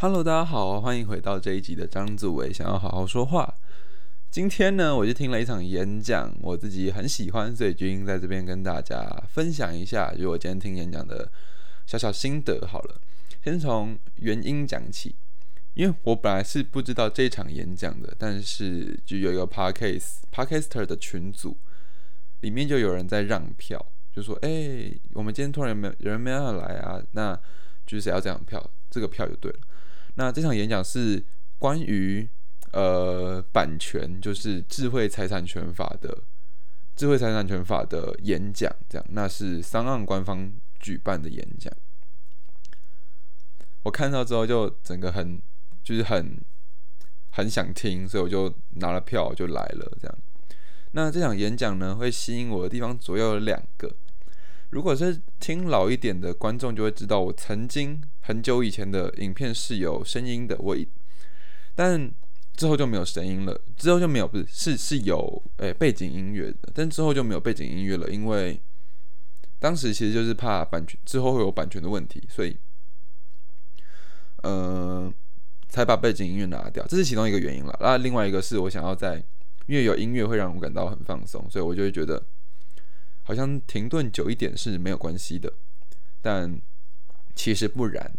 Hello，大家好，欢迎回到这一集的张祖伟想要好好说话。今天呢，我就听了一场演讲，我自己很喜欢，所以决定在这边跟大家分享一下，就我今天听演讲的小小心得。好了，先从原因讲起，因为我本来是不知道这场演讲的，但是就有一个 parkes Parkcaster 的群组，里面就有人在让票，就说：“哎，我们今天突然没有人没要来啊，那就是要这张票，这个票就对了。”那这场演讲是关于呃版权，就是智慧财产权法的智慧财产权法的演讲，这样那是商岸官方举办的演讲。我看到之后就整个很就是很很想听，所以我就拿了票就来了。这样，那这场演讲呢会吸引我的地方主要有两个。如果是听老一点的观众就会知道，我曾经很久以前的影片是有声音的，我一但之后就没有声音了，之后就没有不是是是有诶背景音乐的，但之后就没有背景音乐了，因为当时其实就是怕版权之后会有版权的问题，所以呃才把背景音乐拿掉，这是其中一个原因了。那另外一个是我想要在因为有音乐会让我感到很放松，所以我就会觉得。好像停顿久一点是没有关系的，但其实不然。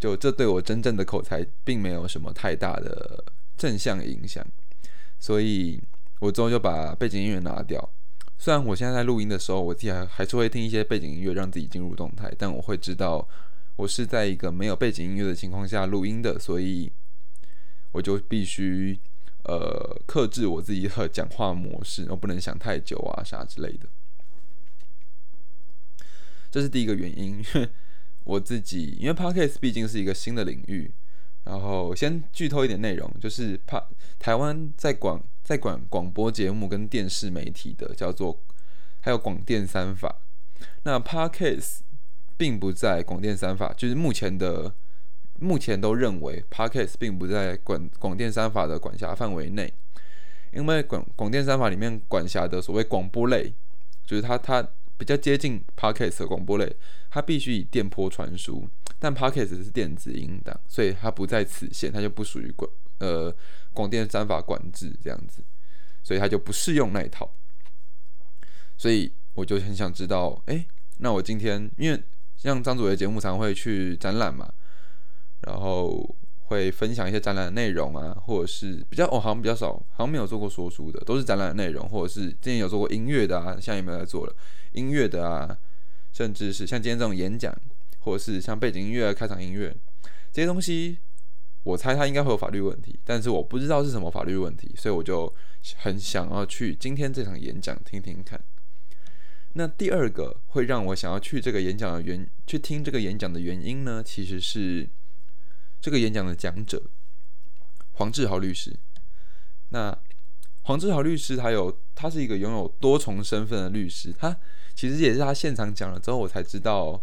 就这对我真正的口才并没有什么太大的正向影响，所以我之后就把背景音乐拿掉。虽然我现在在录音的时候，我自己还还是会听一些背景音乐让自己进入动态，但我会知道我是在一个没有背景音乐的情况下录音的，所以我就必须呃克制我自己的讲话模式，我不能想太久啊啥之类的。这是第一个原因，我自己，因为 podcast 毕竟是一个新的领域，然后先剧透一点内容，就是怕台湾在广在管广播节目跟电视媒体的叫做还有广电三法，那 podcast 并不在广电三法，就是目前的目前都认为 podcast 并不在广广电三法的管辖范围内，因为广广电三法里面管辖的所谓广播类，就是它它。比较接近 podcast 的广播类，它必须以电波传输，但 podcast 是电子音档，所以它不在此线，它就不属于广呃广电三法管制这样子，所以它就不适用那一套。所以我就很想知道，哎，那我今天因为像张主的节目常会去展览嘛，然后。会分享一些展览的内容啊，或者是比较哦，好像比较少，好像没有做过说书的，都是展览的内容，或者是之前有做过音乐的啊，现在有没有在做了音乐的啊，甚至是像今天这种演讲，或者是像背景音乐、开场音乐这些东西，我猜它应该会有法律问题，但是我不知道是什么法律问题，所以我就很想要去今天这场演讲听听看。那第二个会让我想要去这个演讲的原去听这个演讲的原因呢，其实是。这个演讲的讲者黄志豪律师，那黄志豪律师他有他是一个拥有多重身份的律师，他其实也是他现场讲了之后，我才知道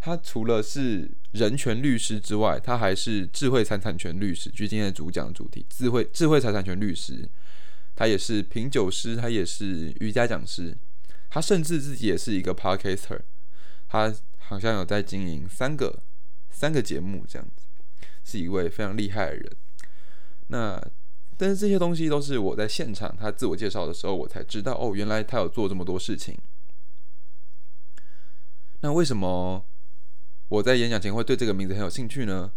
他除了是人权律师之外，他还是智慧财产权律师。就今天的主讲主题，智慧智慧财产权律师，他也是品酒师，他也是瑜伽讲师，他甚至自己也是一个 podcaster，他好像有在经营三个三个节目这样子。是一位非常厉害的人，那但是这些东西都是我在现场他自我介绍的时候，我才知道哦，原来他有做这么多事情。那为什么我在演讲前会对这个名字很有兴趣呢？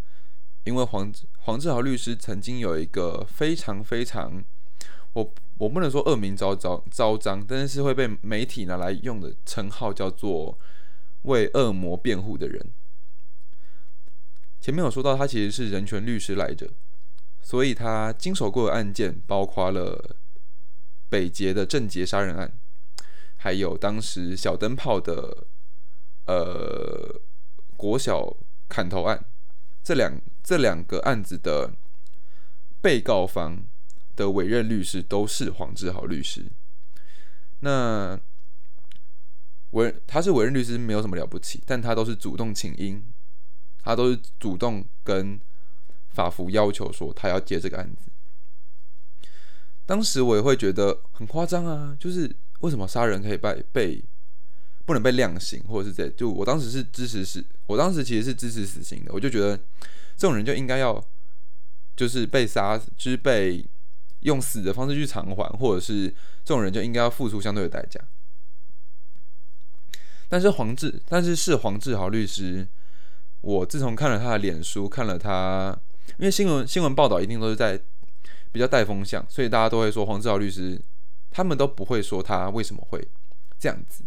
因为黄黄志豪律师曾经有一个非常非常，我我不能说恶名昭昭昭彰，但是是会被媒体拿来用的称号，叫做为恶魔辩护的人。前面有说到，他其实是人权律师来着，所以他经手过的案件包括了北捷的郑捷杀人案，还有当时小灯泡的呃国小砍头案，这两这两个案子的被告方的委任律师都是黄志豪律师。那委他是委任律师，没有什么了不起，但他都是主动请缨。他都是主动跟法服要求说他要接这个案子。当时我也会觉得很夸张啊，就是为什么杀人可以被被不能被量刑，或者是这就我当时是支持死，我当时其实是支持死刑的。我就觉得这种人就应该要就是被杀，就是被用死的方式去偿还，或者是这种人就应该要付出相对的代价。但是黄志，但是是黄志豪律师，我自从看了他的脸书，看了他，因为新闻新闻报道一定都是在比较带风向，所以大家都会说黄志豪律师，他们都不会说他为什么会这样子，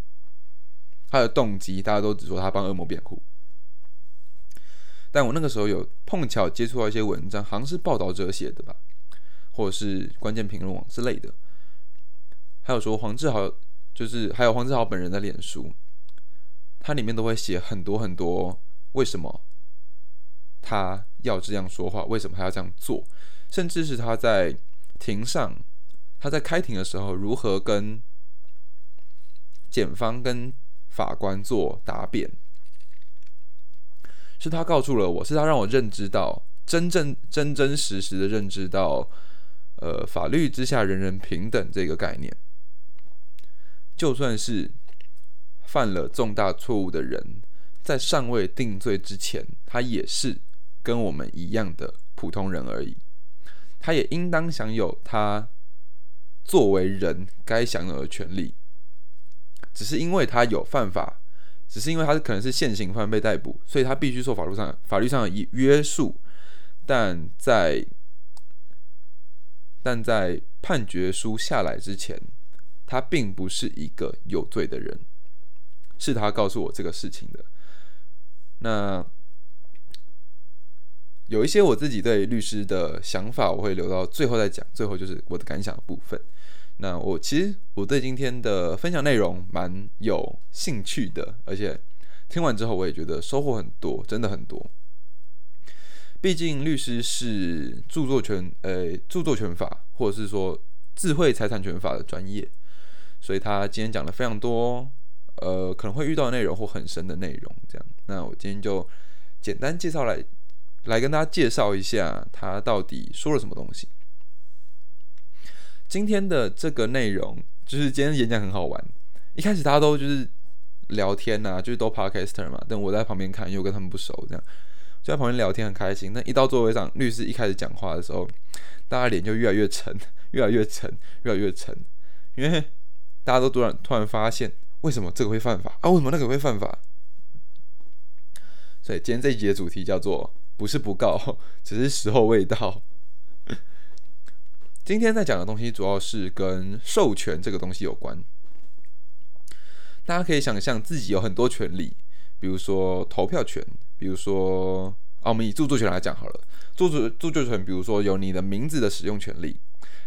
他的动机，大家都只说他帮恶魔辩护。但我那个时候有碰巧接触到一些文章，好像是报道者写的吧，或者是关键评论网之类的，还有说黄志豪，就是还有黄志豪本人的脸书。它里面都会写很多很多，为什么他要这样说话？为什么他要这样做？甚至是他在庭上，他在开庭的时候如何跟检方跟法官做答辩？是他告诉了我，是他让我认知到真正真真实实的认知到，呃，法律之下人人平等这个概念，就算是。犯了重大错误的人，在尚未定罪之前，他也是跟我们一样的普通人而已。他也应当享有他作为人该享有的权利。只是因为他有犯法，只是因为他可能是现行犯被逮捕，所以他必须受法律上法律上的约束。但在但在判决书下来之前，他并不是一个有罪的人。是他告诉我这个事情的。那有一些我自己对律师的想法，我会留到最后再讲。最后就是我的感想的部分。那我其实我对今天的分享内容蛮有兴趣的，而且听完之后我也觉得收获很多，真的很多。毕竟律师是著作权呃著作权法或者是说智慧财产权法的专业，所以他今天讲了非常多。呃，可能会遇到内容或很深的内容，这样。那我今天就简单介绍来，来跟大家介绍一下他到底说了什么东西。今天的这个内容就是今天演讲很好玩，一开始大家都就是聊天呐，就是都 podcaster 嘛，但我在旁边看，因为我跟他们不熟，这样就在旁边聊天很开心。但一到座位上，律师一开始讲话的时候，大家脸就越来越沉，越来越沉，越来越沉，因为大家都突然突然发现。为什么这个会犯法啊？为什么那个会犯法？所以今天这一集的主题叫做“不是不告，只是时候未到”。今天在讲的东西主要是跟授权这个东西有关。大家可以想象自己有很多权利，比如说投票权，比如说啊，我们以著作权来讲好了。著作著作权，比如说有你的名字的使用权利，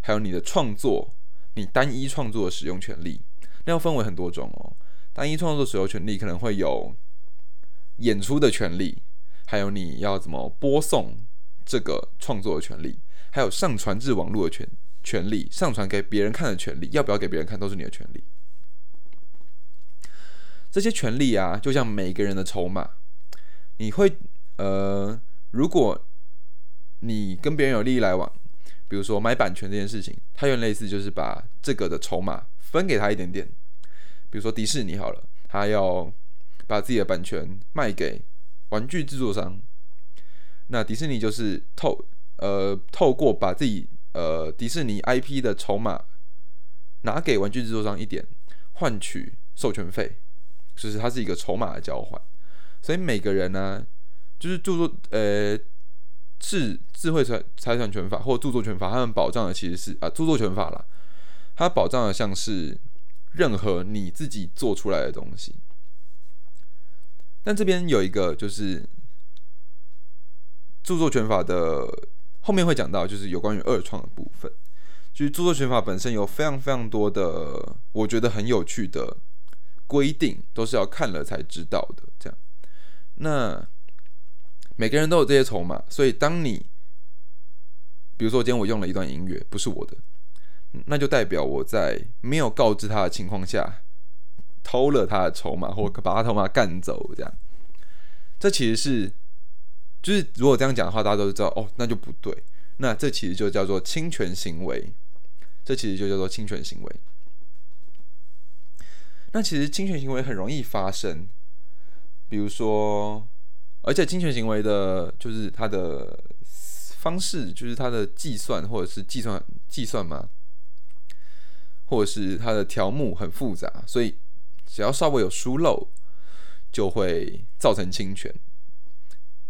还有你的创作，你单一创作的使用权利。那要分为很多种哦。单一创作使用权利可能会有演出的权利，还有你要怎么播送这个创作的权利，还有上传至网络的权权利，上传给别人看的权利，要不要给别人看都是你的权利。这些权利啊，就像每个人的筹码，你会呃，如果你跟别人有利益来往，比如说买版权这件事情，它有类似就是把这个的筹码。分给他一点点，比如说迪士尼好了，他要把自己的版权卖给玩具制作商，那迪士尼就是透呃透过把自己呃迪士尼 IP 的筹码拿给玩具制作商一点，换取授权费，就是它是一个筹码的交换。所以每个人呢，就是著作呃智智慧财财产权法或著作权法，他们保障的其实是啊著作权法啦。它保障的像是任何你自己做出来的东西，但这边有一个就是著作权法的后面会讲到，就是有关于二创的部分。就是著作权法本身有非常非常多的，我觉得很有趣的规定，都是要看了才知道的。这样，那每个人都有这些筹码，所以当你比如说今天我用了一段音乐，不是我的。那就代表我在没有告知他的情况下偷了他的筹码，或把他筹码干走，这样，这其实是，就是如果这样讲的话，大家都知道哦，那就不对。那这其实就叫做侵权行为，这其实就叫做侵权行为。那其实侵权行为很容易发生，比如说，而且侵权行为的，就是它的方式，就是它的计算或者是计算计算嘛，或者是它的条目很复杂，所以只要稍微有疏漏，就会造成侵权。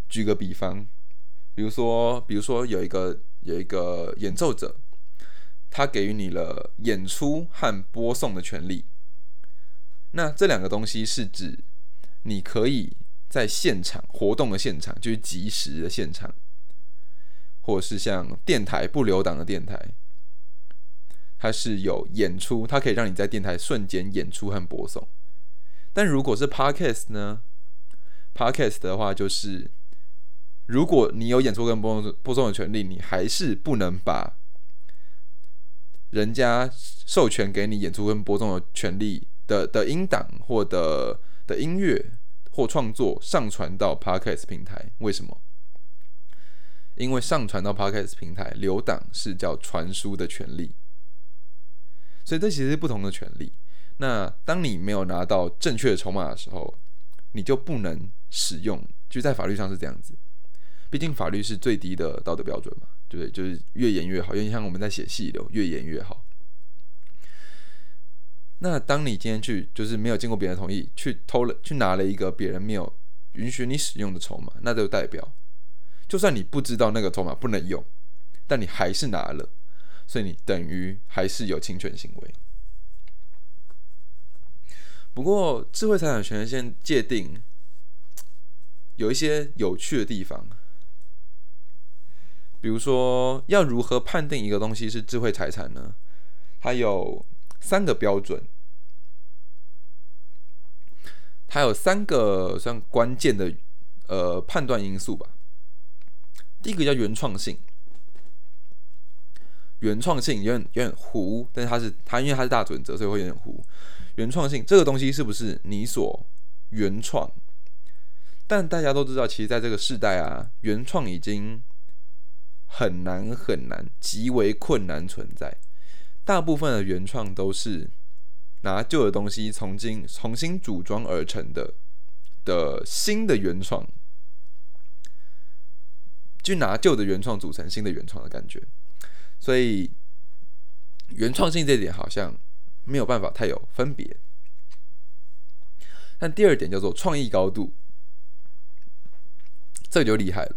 举个比方，比如说，比如说有一个有一个演奏者，他给予你了演出和播送的权利。那这两个东西是指你可以在现场活动的现场，就是即时的现场，或者是像电台不留档的电台，它是有演出，它可以让你在电台瞬间演出和播送。但如果是 podcast 呢？podcast 的话就是。如果你有演出跟播播送的权利，你还是不能把人家授权给你演出跟播送的权利的的音档或的的音乐或创作上传到 Podcast 平台。为什么？因为上传到 Podcast 平台留档是叫传输的权利，所以这其实是不同的权利。那当你没有拿到正确的筹码的时候，你就不能使用，就在法律上是这样子。毕竟法律是最低的道德标准嘛，对不对？就是越严越好，因为像我们在写戏流，越严越好。那当你今天去，就是没有经过别人同意，去偷了，去拿了一个别人没有允许你使用的筹码，那就代表，就算你不知道那个筹码不能用，但你还是拿了，所以你等于还是有侵权行为。不过，智慧财产权限界定有一些有趣的地方。比如说，要如何判定一个东西是智慧财产呢？它有三个标准，它有三个算关键的呃判断因素吧。第一个叫原创性，原创性有点有点糊，但是它是它因为它是大准则，所以会有点糊。原创性这个东西是不是你所原创？但大家都知道，其实在这个时代啊，原创已经。很难很难，极为困难存在。大部分的原创都是拿旧的东西重新重新组装而成的的新的原创，就拿旧的原创组成新的原创的感觉。所以原创性这点好像没有办法太有分别。但第二点叫做创意高度，这就厉害了。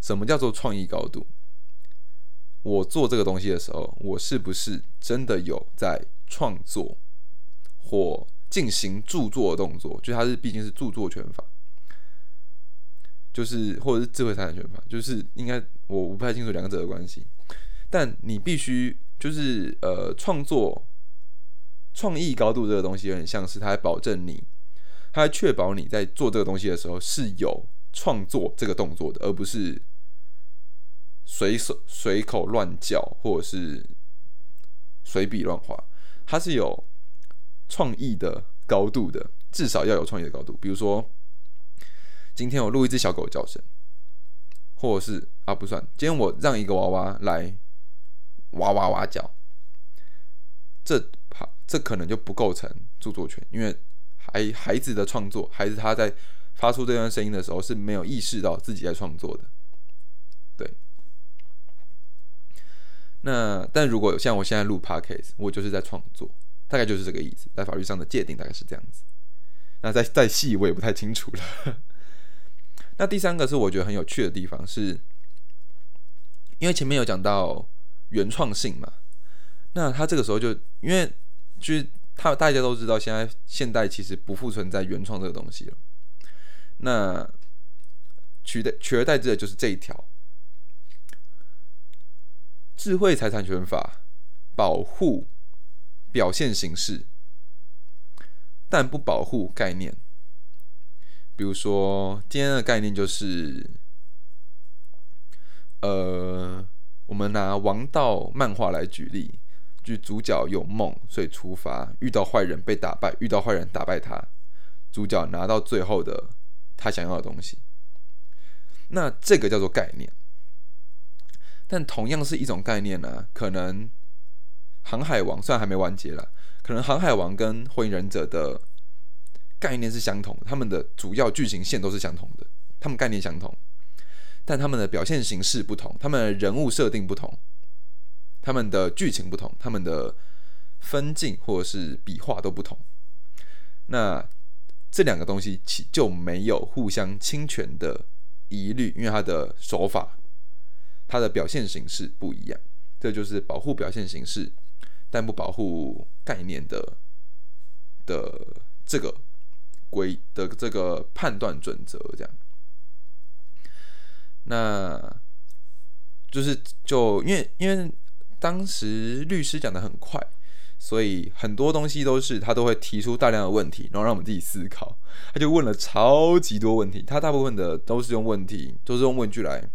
什么叫做创意高度？我做这个东西的时候，我是不是真的有在创作或进行著作的动作？就它是毕竟是著作权法，就是或者是智慧财产权法，就是应该我不太清楚两者的关系。但你必须就是呃创作创意高度这个东西，有点像是它保证你，它确保你在做这个东西的时候是有创作这个动作的，而不是。随手随口乱叫，或者是随笔乱画，它是有创意的高度的，至少要有创意的高度。比如说，今天我录一只小狗叫声，或者是啊不算，今天我让一个娃娃来哇哇哇叫，这怕这可能就不构成著作权，因为孩孩子的创作，孩子他在发出这段声音的时候是没有意识到自己在创作的，那但如果像我现在录 podcast，我就是在创作，大概就是这个意思，在法律上的界定大概是这样子。那再再细我也不太清楚了。那第三个是我觉得很有趣的地方，是因为前面有讲到原创性嘛，那他这个时候就因为就是他大家都知道，现在现代其实不复存在原创这个东西了，那取代取而代之的就是这一条。智慧财产权法保护表现形式，但不保护概念。比如说，今天的概念就是，呃，我们拿王道漫画来举例，就主角有梦，所以出发，遇到坏人被打败，遇到坏人打败他，主角拿到最后的他想要的东西。那这个叫做概念。但同样是一种概念呢，可能《航海王》虽然还没完结了，可能《航海王》跟《火影忍者》的概念是相同，他们的主要剧情线都是相同的。他们概念相同，但他们的表现形式不同，他们的人物设定不同，他们的剧情不同，他们的分镜或者是笔画都不同。那这两个东西其就没有互相侵权的疑虑，因为它的手法、它的表现形式不一样。这就是保护表现形式，但不保护概念的的这个规的这个判断准则，这样。那就是就因为因为当时律师讲的很快，所以很多东西都是他都会提出大量的问题，然后让我们自己思考。他就问了超级多问题，他大部分的都是用问题，都是用问句来。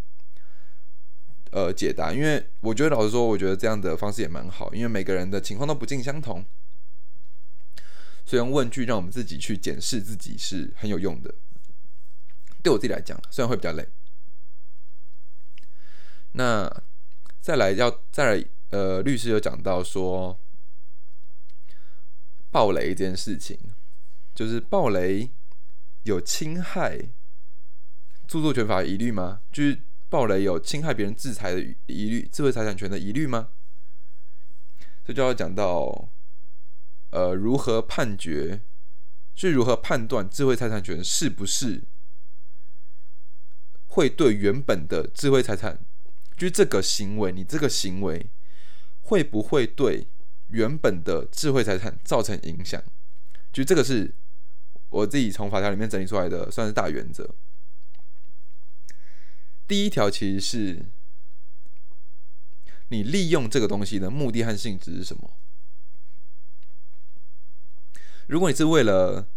呃，解答，因为我觉得老实说，我觉得这样的方式也蛮好，因为每个人的情况都不尽相同，所以用问句让我们自己去检视自己是很有用的。对我自己来讲，虽然会比较累。那再来要再来，呃，律师有讲到说，暴雷这件事情，就是暴雷有侵害著作权法疑虑吗？就是。暴雷有侵害别人制裁的疑虑，智慧财产权的疑虑吗？这就要讲到，呃，如何判决，是如何判断智慧财产权是不是会对原本的智慧财产，就是这个行为，你这个行为会不会对原本的智慧财产造成影响？就这个是我自己从法条里面整理出来的，算是大原则。第一条其实是，你利用这个东西的目的和性质是什么？如果你是为了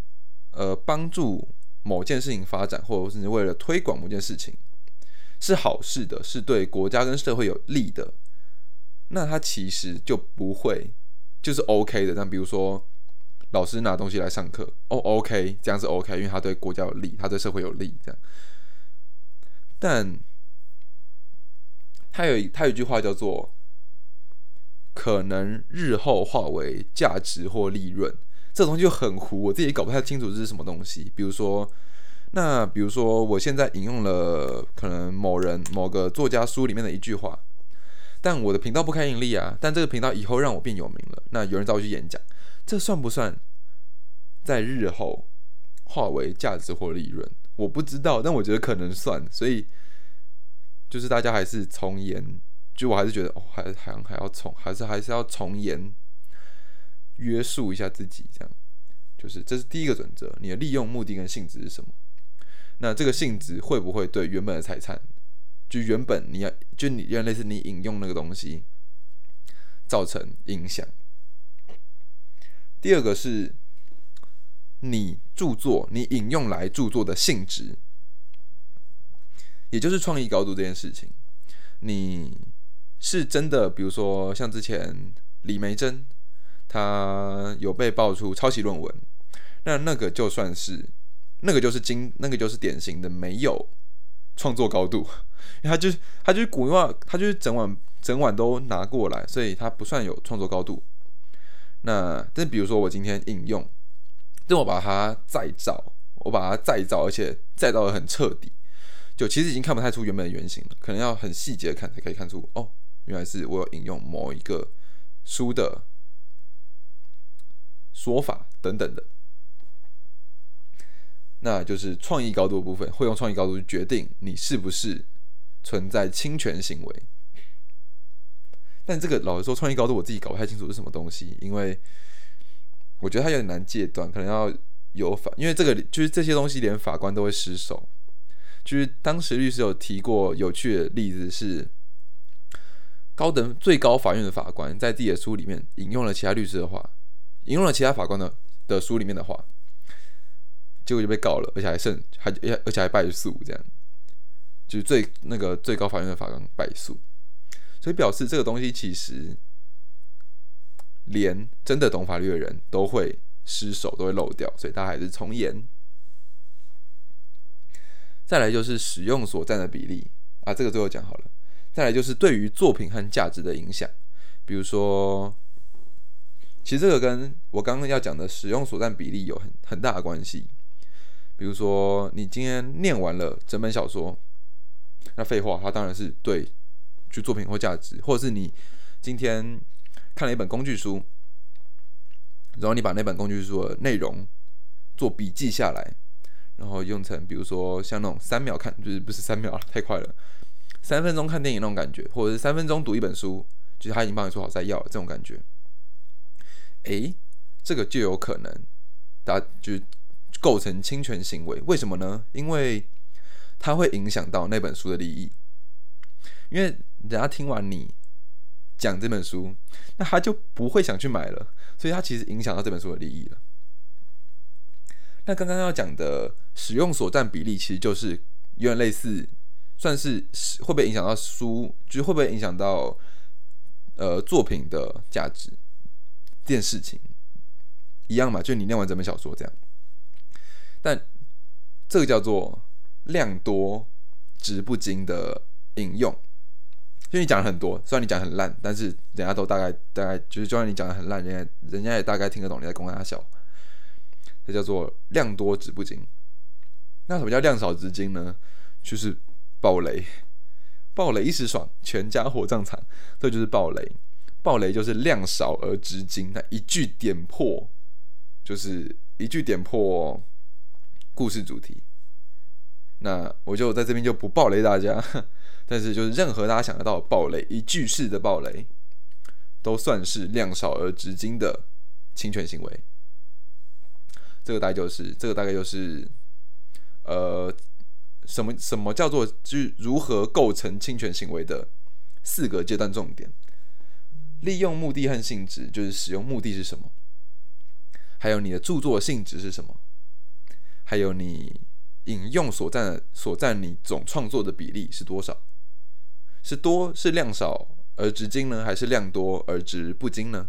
呃帮助某件事情发展，或者是为了推广某件事情，是好事的，是对国家跟社会有利的，那它其实就不会就是 OK 的。那比如说老师拿东西来上课，哦 OK，这样是 OK，因为他对国家有利，他对社会有利，这样。但他有他有一句话叫做“可能日后化为价值或利润”，这东西就很糊，我自己搞不太清楚这是什么东西。比如说，那比如说我现在引用了可能某人某个作家书里面的一句话，但我的频道不开盈利啊，但这个频道以后让我变有名了，那有人找我去演讲，这算不算在日后化为价值或利润？我不知道，但我觉得可能算，所以就是大家还是从严，就我还是觉得哦，还还还要从，还是还是要从严约束一下自己，这样就是这是第一个准则，你的利用目的跟性质是什么？那这个性质会不会对原本的财产，就原本你要就你原来是你引用那个东西造成影响？第二个是。你著作，你引用来著作的性质，也就是创意高度这件事情，你是真的，比如说像之前李梅珍，他有被爆出抄袭论文，那那个就算是，那个就是经，那个就是典型的没有创作高度，他就他就是古话，他就是整晚整晚都拿过来，所以他不算有创作高度。那但比如说我今天引用。等我把它再造，我把它再造，而且再造的很彻底，就其实已经看不太出原本的原型了，可能要很细节看才可以看出，哦，原来是我有引用某一个书的说法等等的，那就是创意高度的部分，会用创意高度去决定你是不是存在侵权行为。但这个老实说，创意高度我自己搞不太清楚是什么东西，因为。我觉得他有点难戒断，可能要有法，因为这个就是这些东西连法官都会失手。就是当时律师有提过有趣的例子，是高等最高法院的法官在自己的书里面引用了其他律师的话，引用了其他法官的的书里面的话，结果就被告了，而且还胜，还而且还败诉，这样就是最那个最高法院的法官败诉，所以表示这个东西其实。连真的懂法律的人都会失手，都会漏掉，所以他还是从严。再来就是使用所占的比例啊，这个最后讲好了。再来就是对于作品和价值的影响，比如说，其实这个跟我刚刚要讲的使用所占比例有很很大的关系。比如说你今天念完了整本小说，那废话，它当然是对去作品或价值，或者是你今天看了一本工具书，然后你把那本工具书的内容做笔记下来，然后用成比如说像那种三秒看，就是不是三秒太快了，三分钟看电影那种感觉，或者是三分钟读一本书，就是他已经帮你说好再要了这种感觉，诶，这个就有可能，大家就。构成侵权行为，为什么呢？因为它会影响到那本书的利益。因为人家听完你讲这本书，那他就不会想去买了，所以他其实影响到这本书的利益了。那刚刚要讲的使用所占比例，其实就是有点类似，算是会不会影响到书，就是会不会影响到呃作品的价值这件事情一样嘛？就你念完整本小说这样。但这个叫做量多值不精的引用，就你讲很多，虽然你讲很烂，但是人家都大概大概就是，就算你讲的很烂，人家人家也大概听得懂你在公他笑。这叫做量多值不精。那什么叫量少值精呢？就是暴雷，暴雷一时爽，全家火葬场，这就是暴雷。暴雷就是量少而值精，那一句点破，就是一句点破。故事主题，那我就在这边就不暴雷大家，但是就是任何大家想得到的暴雷一句式的暴雷，都算是量少而值金的侵权行为。这个大概就是这个大概就是呃什么什么叫做就是如何构成侵权行为的四个阶段重点：利用目的和性质，就是使用目的是什么；还有你的著作性质是什么。还有你引用所占所占你总创作的比例是多少？是多是量少而值精呢，还是量多而值不精呢？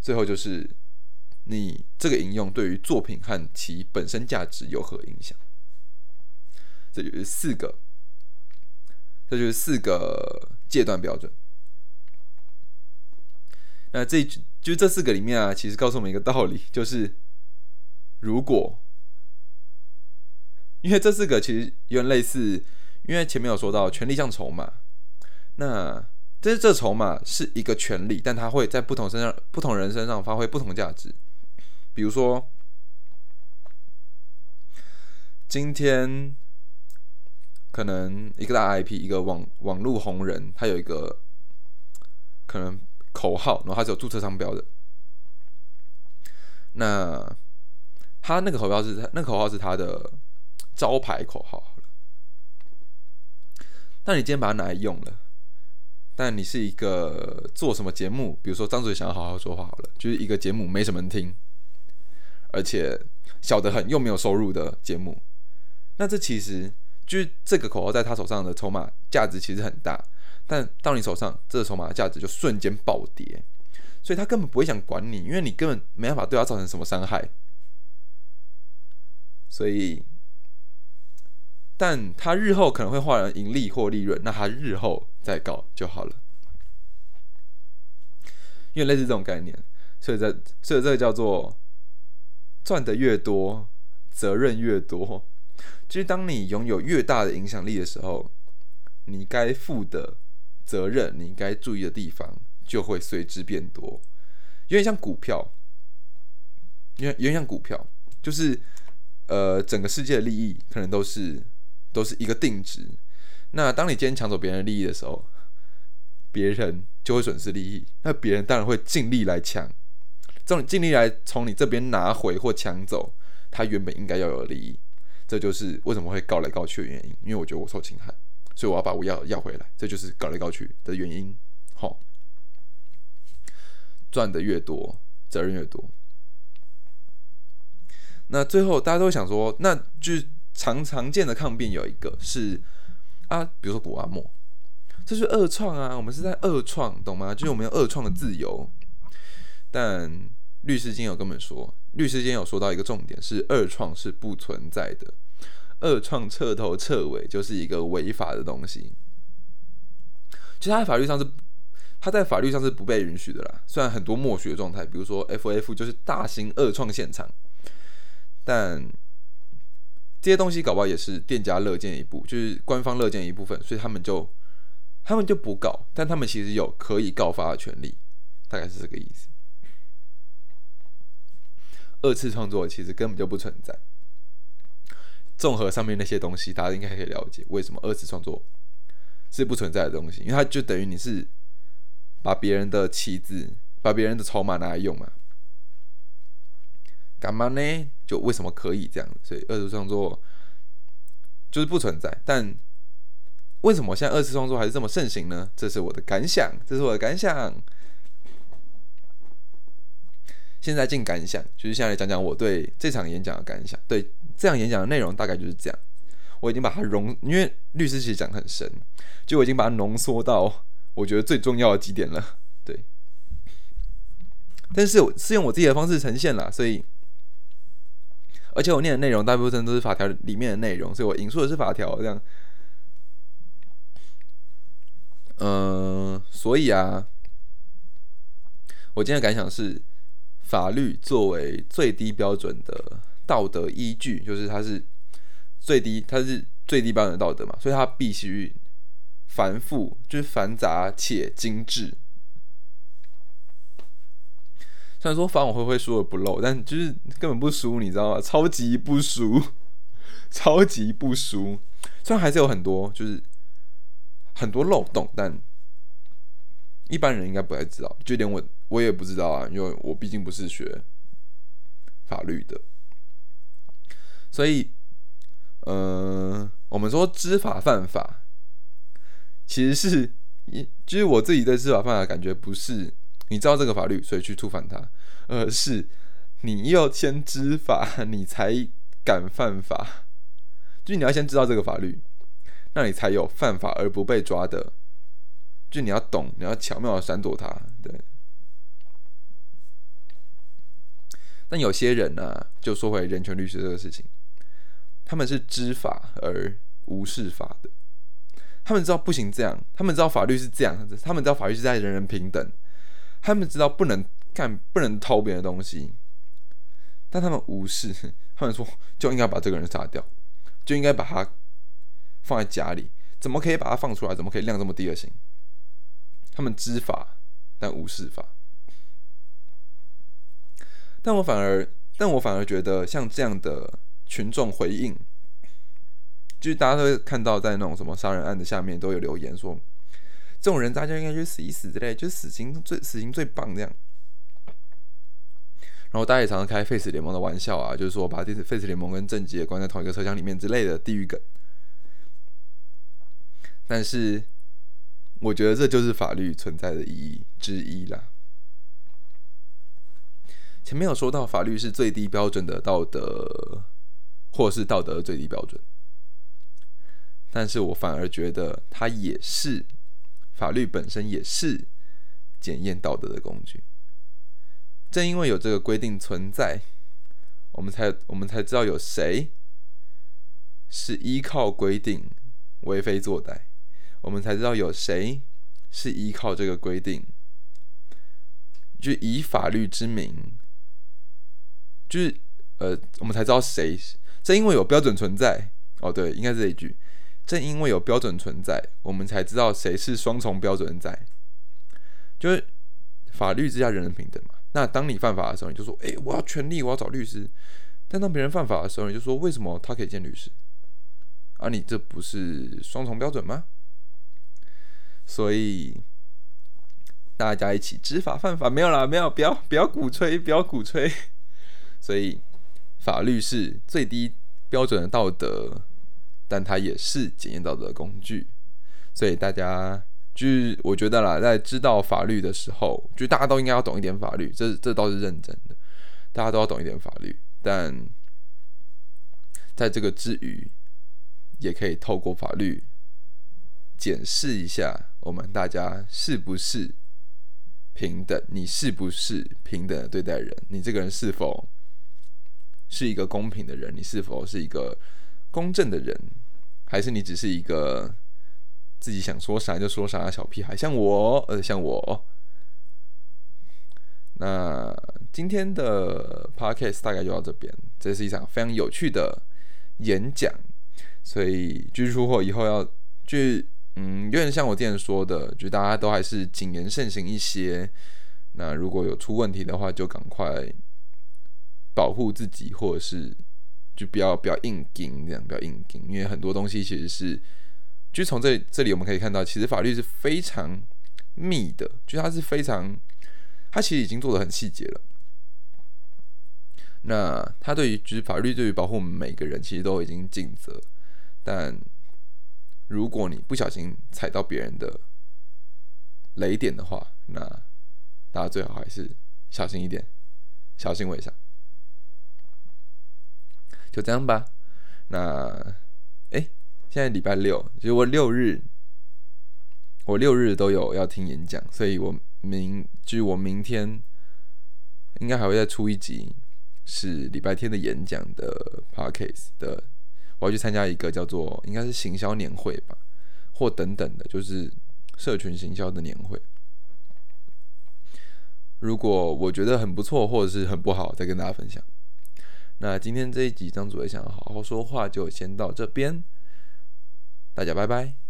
最后就是你这个引用对于作品和其本身价值有何影响？这就是四个，这就是四个阶段标准。那这就这四个里面啊，其实告诉我们一个道理，就是如果因为这四个其实有点类似，因为前面有说到权力像筹码，那但是这筹码是一个权利，但它会在不同身上、不同人身上发挥不同价值。比如说，今天可能一个大 IP，一个网网络红人，他有一个可能口号，然后他是有注册商标的，那他那个口号是他那口号是他的。招牌口号但，你今天把它拿来用了，但你是一个做什么节目？比如说张嘴想要好好说话好了，就是一个节目没什么人听，而且小得很又没有收入的节目，那这其实就是这个口号在他手上的筹码价值其实很大，但到你手上，这个筹码的价值就瞬间暴跌，所以他根本不会想管你，因为你根本没办法对他造成什么伤害，所以。但他日后可能会换成盈利或利润，那他日后再搞就好了。因为类似这种概念，所以在所以这个叫做赚的越多，责任越多。就是当你拥有越大的影响力的时候，你该负的责任，你该注意的地方就会随之变多。有点像股票，因为有点像股票，就是呃，整个世界的利益可能都是。都是一个定值。那当你今天抢走别人的利益的时候，别人就会损失利益。那别人当然会尽力来抢，这种尽力来从你这边拿回或抢走他原本应该要有的利益。这就是为什么会告来告去的原因。因为我觉得我受侵害，所以我要把我要要回来。这就是告来告去的原因。好，赚的越多，责任越多。那最后大家都会想说，那就。常常见的抗辩有一个是啊，比如说古阿莫，这是二创啊，我们是在二创，懂吗？就是我们有二创的自由。但律师今天有跟我们说，律师今天有说到一个重点是二创是不存在的，二创彻头彻尾就是一个违法的东西。其实它在法律上是，他在法律上是不被允许的啦。虽然很多默许的状态，比如说 FF 就是大型二创现场，但。这些东西搞不好也是店家乐见一部，就是官方乐见一部分，所以他们就他们就不告，但他们其实有可以告发的权利，大概是这个意思。二次创作其实根本就不存在。综合上面那些东西，大家应该可以了解为什么二次创作是不存在的东西，因为它就等于你是把别人的棋子、把别人的筹码拿来用嘛。干嘛呢？就为什么可以这样？所以二次创作就是不存在。但为什么现在二次创作还是这么盛行呢？这是我的感想，这是我的感想。现在进感想，就是现在讲讲我对这场演讲的感想。对这场演讲的内容大概就是这样。我已经把它融，因为律师其实讲很深，就我已经把它浓缩到我觉得最重要的几点了。对，但是是用我自己的方式呈现了，所以。而且我念的内容大部分都是法条里面的内容，所以我引述的是法条这样。嗯，所以啊，我今天的感想是，法律作为最低标准的道德依据，就是它是最低，它是最低标准的道德嘛，所以它必须繁复，就是繁杂且精致。虽然说法网恢恢，疏而不漏，但就是根本不输，你知道吗？超级不输，超级不输。虽然还是有很多，就是很多漏洞，但一般人应该不太知道，就连我我也不知道啊，因为我毕竟不是学法律的。所以，呃，我们说知法犯法，其实是，就是我自己对知法犯法感觉不是你知道这个法律，所以去触犯它。而是你要先知法，你才敢犯法。就你要先知道这个法律，那你才有犯法而不被抓的。就你要懂，你要巧妙的闪躲它。对。但有些人呢，就说回人权律师这个事情，他们是知法而无视法的。他们知道不行这样，他们知道法律是这样，他们知道法律是在人人平等，他们知道不能。看不能偷别人的东西，但他们无视，他们说就应该把这个人杀掉，就应该把他放在家里，怎么可以把他放出来？怎么可以量这么低的刑？他们知法，但无视法。但我反而，但我反而觉得，像这样的群众回应，就是大家都会看到，在那种什么杀人案的下面都有留言说，这种人大家应该去死一死之类，就死刑最死刑最棒这样。然后大家也常常开 Face 联盟的玩笑啊，就是说把 Face 联盟跟郑杰关在同一个车厢里面之类的地狱梗。但是我觉得这就是法律存在的意义之一啦。前面有说到法律是最低标准的道德，或是道德的最低标准，但是我反而觉得它也是法律本身也是检验道德的工具。正因为有这个规定存在，我们才我们才知道有谁是依靠规定为非作歹，我们才知道有谁是依靠这个规定，就以法律之名，就是呃，我们才知道谁。正因为有标准存在，哦，对，应该是这一句。正因为有标准存在，我们才知道谁是双重标准在，就是法律之下人人平等嘛。那当你犯法的时候，你就说：“哎，我要权利，我要找律师。”但当别人犯法的时候，你就说：“为什么他可以见律师？”啊，你这不是双重标准吗？所以大家一起知法犯法，没有啦，没有，不要不要鼓吹，不要鼓吹。所以法律是最低标准的道德，但它也是检验道德的工具。所以大家。就是我觉得啦，在知道法律的时候，就大家都应该要懂一点法律，这这倒是认真的，大家都要懂一点法律。但在这个之余，也可以透过法律检视一下我们大家是不是平等，你是不是平等的对待人，你这个人是否是一个公平的人，你是否是一个公正的人，还是你只是一个。自己想说啥就说啥，小屁孩像我，呃，像我。那今天的 podcast 大概就到这边。这是一场非常有趣的演讲，所以居出货以后要就嗯，有点像我之前说的，就大家都还是谨言慎行一些。那如果有出问题的话，就赶快保护自己，或者是就不要不要硬盯这样，不要硬盯，因为很多东西其实是，就从这这里我们可以看到，其实法律是非常密的，就它是非常，它其实已经做的很细节了。那它对于就是法律对于保护我们每个人，其实都已经尽责，但如果你不小心踩到别人的雷点的话，那大家最好还是小心一点，小心为上。就这样吧。那，现在礼拜六，其实我六日，我六日都有要听演讲，所以我明，就是我明天应该还会再出一集，是礼拜天的演讲的 podcast 的，我要去参加一个叫做应该是行销年会吧，或等等的，就是社群行销的年会。如果我觉得很不错，或者是很不好，再跟大家分享。那今天这一集张主任想好好说话，就先到这边，大家拜拜。